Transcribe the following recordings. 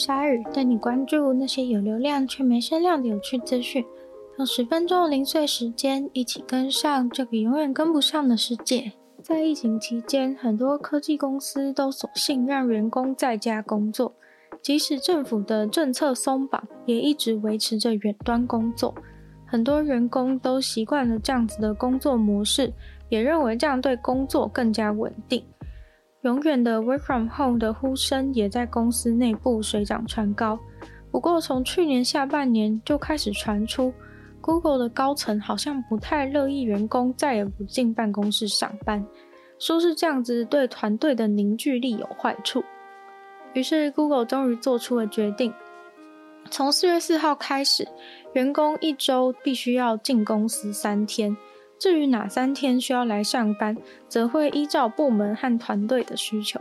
鲨语，带你关注那些有流量却没声量的有趣资讯。用十分钟的零碎时间，一起跟上这个永远跟不上的世界。在疫情期间，很多科技公司都索性让员工在家工作，即使政府的政策松绑，也一直维持着远端工作。很多员工都习惯了这样子的工作模式，也认为这样对工作更加稳定。永远的 work from home 的呼声也在公司内部水涨船高。不过，从去年下半年就开始传出。Google 的高层好像不太乐意员工再也不进办公室上班，说是这样子对团队的凝聚力有坏处。于是 Google 终于做出了决定，从四月四号开始，员工一周必须要进公司三天。至于哪三天需要来上班，则会依照部门和团队的需求。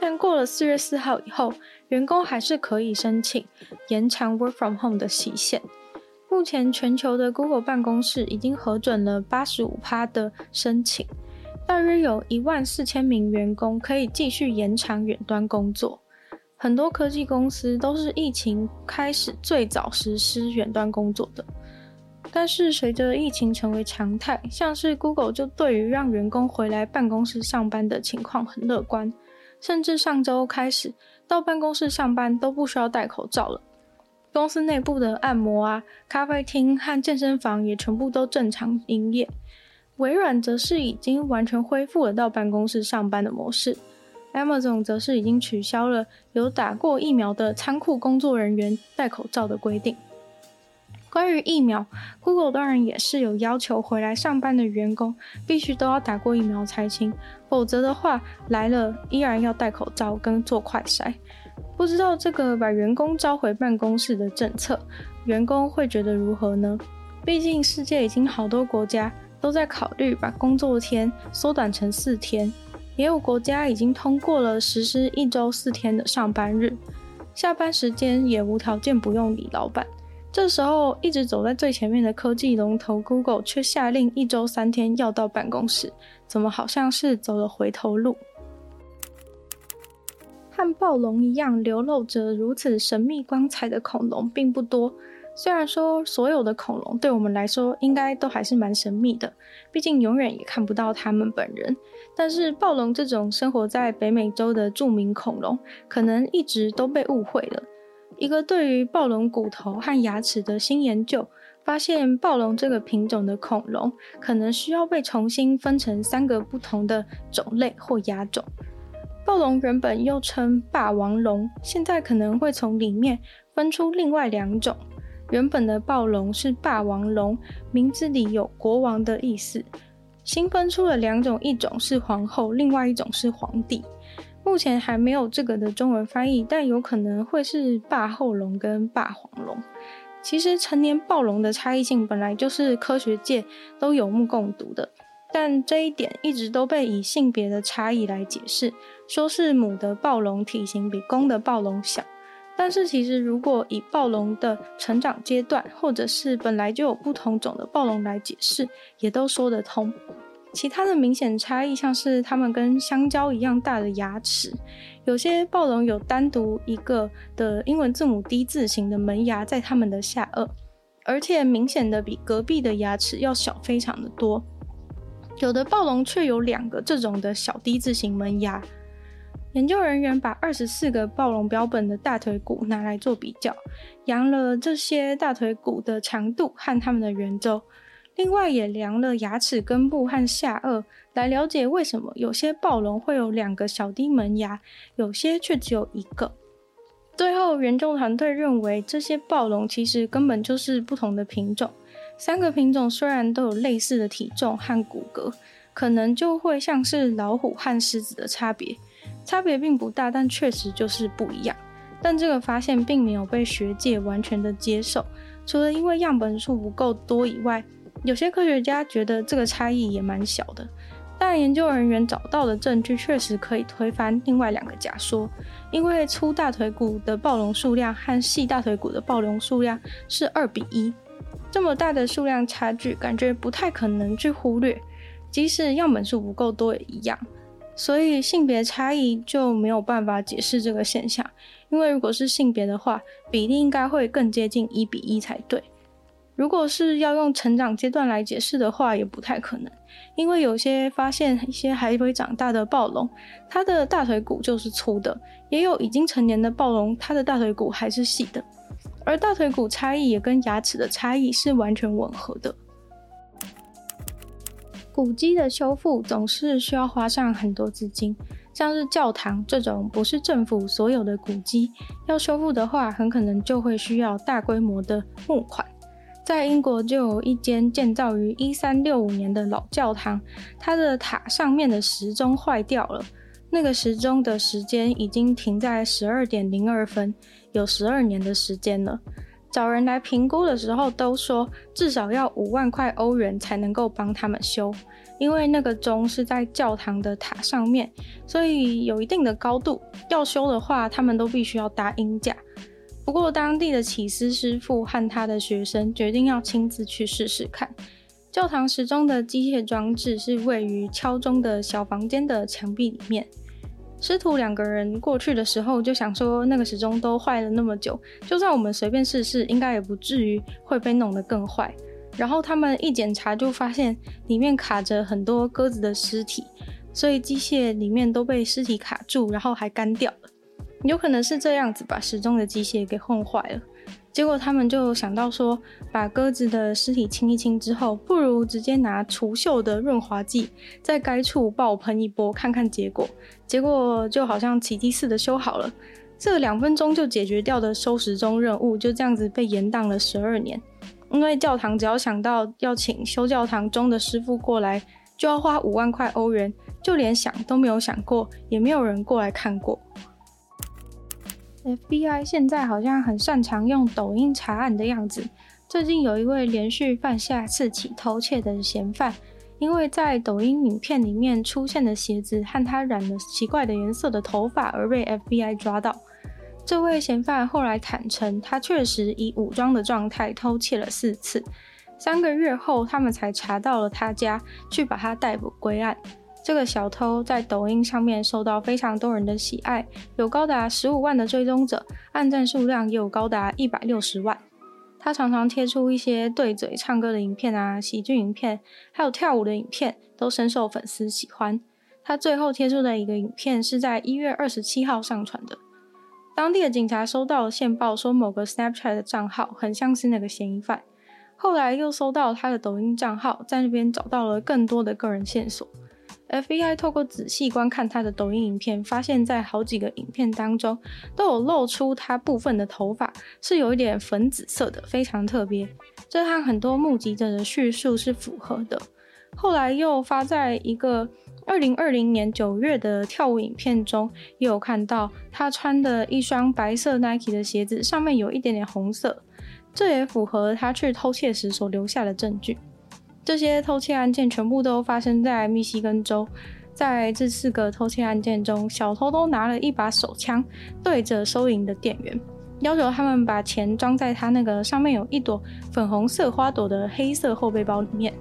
但过了四月四号以后，员工还是可以申请延长 Work from Home 的期限。目前全球的 Google 办公室已经核准了八十五趴的申请，大约有一万四千名员工可以继续延长远端工作。很多科技公司都是疫情开始最早实施远端工作的，但是随着疫情成为常态，像是 Google 就对于让员工回来办公室上班的情况很乐观，甚至上周开始到办公室上班都不需要戴口罩了。公司内部的按摩啊、咖啡厅和健身房也全部都正常营业。微软则是已经完全恢复了到办公室上班的模式。Amazon 则是已经取消了有打过疫苗的仓库工作人员戴口罩的规定。关于疫苗，Google 当然也是有要求回来上班的员工必须都要打过疫苗才行，否则的话来了依然要戴口罩跟做快筛。不知道这个把员工召回办公室的政策，员工会觉得如何呢？毕竟世界已经好多国家都在考虑把工作天缩短成四天，也有国家已经通过了实施一周四天的上班日，下班时间也无条件不用理老板。这时候，一直走在最前面的科技龙头 Google 却下令一周三天要到办公室，怎么好像是走了回头路？和暴龙一样流露着如此神秘光彩的恐龙并不多。虽然说所有的恐龙对我们来说应该都还是蛮神秘的，毕竟永远也看不到它们本人。但是暴龙这种生活在北美洲的著名恐龙，可能一直都被误会了。一个对于暴龙骨头和牙齿的新研究，发现暴龙这个品种的恐龙可能需要被重新分成三个不同的种类或亚种。暴龙原本又称霸王龙，现在可能会从里面分出另外两种。原本的暴龙是霸王龙，名字里有国王的意思。新分出了两种，一种是皇后，另外一种是皇帝。目前还没有这个的中文翻译，但有可能会是霸后龙跟霸皇龙。其实成年暴龙的差异性本来就是科学界都有目共睹的。但这一点一直都被以性别的差异来解释，说是母的暴龙体型比公的暴龙小。但是其实如果以暴龙的成长阶段，或者是本来就有不同种的暴龙来解释，也都说得通。其他的明显差异像是它们跟香蕉一样大的牙齿，有些暴龙有单独一个的英文字母 D 字形的门牙在它们的下颚，而且明显的比隔壁的牙齿要小非常的多。有的暴龙却有两个这种的小 D 字形门牙。研究人员把二十四个暴龙标本的大腿骨拿来做比较，量了这些大腿骨的长度和它们的圆周，另外也量了牙齿根部和下颚，来了解为什么有些暴龙会有两个小低门牙，有些却只有一个。最后，研究团队认为这些暴龙其实根本就是不同的品种。三个品种虽然都有类似的体重和骨骼，可能就会像是老虎和狮子的差别，差别并不大，但确实就是不一样。但这个发现并没有被学界完全的接受，除了因为样本数不够多以外，有些科学家觉得这个差异也蛮小的。但研究人员找到的证据确实可以推翻另外两个假说，因为粗大腿骨的暴龙数量和细大腿骨的暴龙数量是二比一，这么大的数量差距，感觉不太可能去忽略，即使样本数不够多也一样。所以性别差异就没有办法解释这个现象，因为如果是性别的话，比例应该会更接近一比一才对。如果是要用成长阶段来解释的话，也不太可能，因为有些发现一些还未长大的暴龙，它的大腿骨就是粗的，也有已经成年的暴龙，它的大腿骨还是细的，而大腿骨差异也跟牙齿的差异是完全吻合的。古迹的修复总是需要花上很多资金，像是教堂这种不是政府所有的古迹，要修复的话，很可能就会需要大规模的募款。在英国就有一间建造于一三六五年的老教堂，它的塔上面的时钟坏掉了，那个时钟的时间已经停在十二点零二分，有十二年的时间了。找人来评估的时候，都说至少要五万块欧元才能够帮他们修，因为那个钟是在教堂的塔上面，所以有一定的高度。要修的话，他们都必须要搭鹰架。不过，当地的起司师傅和他的学生决定要亲自去试试看。教堂时钟的机械装置是位于敲钟的小房间的墙壁里面。师徒两个人过去的时候就想说，那个时钟都坏了那么久，就算我们随便试试，应该也不至于会被弄得更坏。然后他们一检查就发现里面卡着很多鸽子的尸体，所以机械里面都被尸体卡住，然后还干掉了。有可能是这样子把时钟的机械给混坏了。结果他们就想到说，把鸽子的尸体清一清之后，不如直接拿除锈的润滑剂在该处爆喷一波，看看结果。结果就好像奇迹似的修好了，这两分钟就解决掉的收时钟任务，就这样子被延宕了十二年。因为教堂只要想到要请修教堂钟的师傅过来，就要花五万块欧元，就连想都没有想过，也没有人过来看过。FBI 现在好像很擅长用抖音查案的样子。最近有一位连续犯下四起偷窃的嫌犯，因为在抖音影片里面出现的鞋子和他染了奇怪的颜色的头发而被 FBI 抓到。这位嫌犯后来坦承，他确实以武装的状态偷窃了四次。三个月后，他们才查到了他家，去把他逮捕归案。这个小偷在抖音上面受到非常多人的喜爱，有高达十五万的追踪者，按赞数量也有高达一百六十万。他常常贴出一些对嘴唱歌的影片啊，喜剧影片，还有跳舞的影片，都深受粉丝喜欢。他最后贴出的一个影片是在一月二十七号上传的。当地的警察收到了线报，说某个 Snapchat 的账号很像是那个嫌疑犯。后来又搜到他的抖音账号，在那边找到了更多的个人线索。FBI 透过仔细观看他的抖音影片，发现，在好几个影片当中，都有露出他部分的头发是有一点粉紫色的，非常特别。这和很多目击者的叙述是符合的。后来又发在一个二零二零年九月的跳舞影片中，也有看到他穿的一双白色 Nike 的鞋子，上面有一点点红色，这也符合他去偷窃时所留下的证据。这些偷窃案件全部都发生在密西根州。在这四个偷窃案件中，小偷都拿了一把手枪，对着收银的店员，要求他们把钱装在他那个上面有一朵粉红色花朵的黑色后背包里面。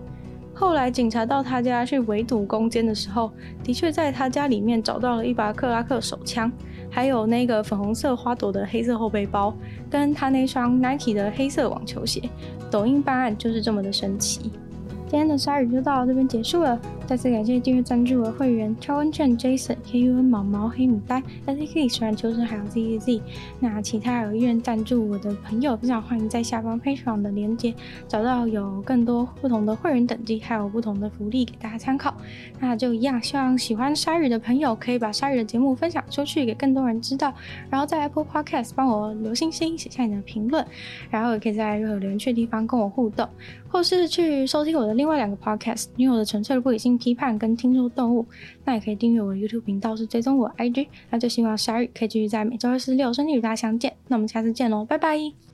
后来警察到他家去围堵攻坚的时候，的确在他家里面找到了一把克拉克手枪，还有那个粉红色花朵的黑色后背包，跟他那双 Nike 的黑色网球鞋。抖音办案就是这么的神奇。今天的鲨鱼就到这边结束了，再次感谢订阅赞助我的会员超温券 Jason、KUN 毛毛、黑牡丹、SK 虽然求生还有 ZZZ。那其他有意愿赞助我的朋友，非常欢迎在下方 Patreon 的链接找到有更多不同的会员等级，还有不同的福利给大家参考。那就一样，希望喜欢鲨鱼的朋友可以把鲨鱼的节目分享出去，给更多人知道。然后在 Apple Podcast 帮我留星星，写下你的评论，然后也可以在任何留言区的地方跟我互动，或是去收听我的另外两个 podcast，女友的纯粹的不理性批判跟听说动物。那也可以订阅我的 YouTube 频道，是追踪我 IG。那就希望下月可以继续在每周二、四、六顺利与大家相见。那我们下次见喽，拜拜。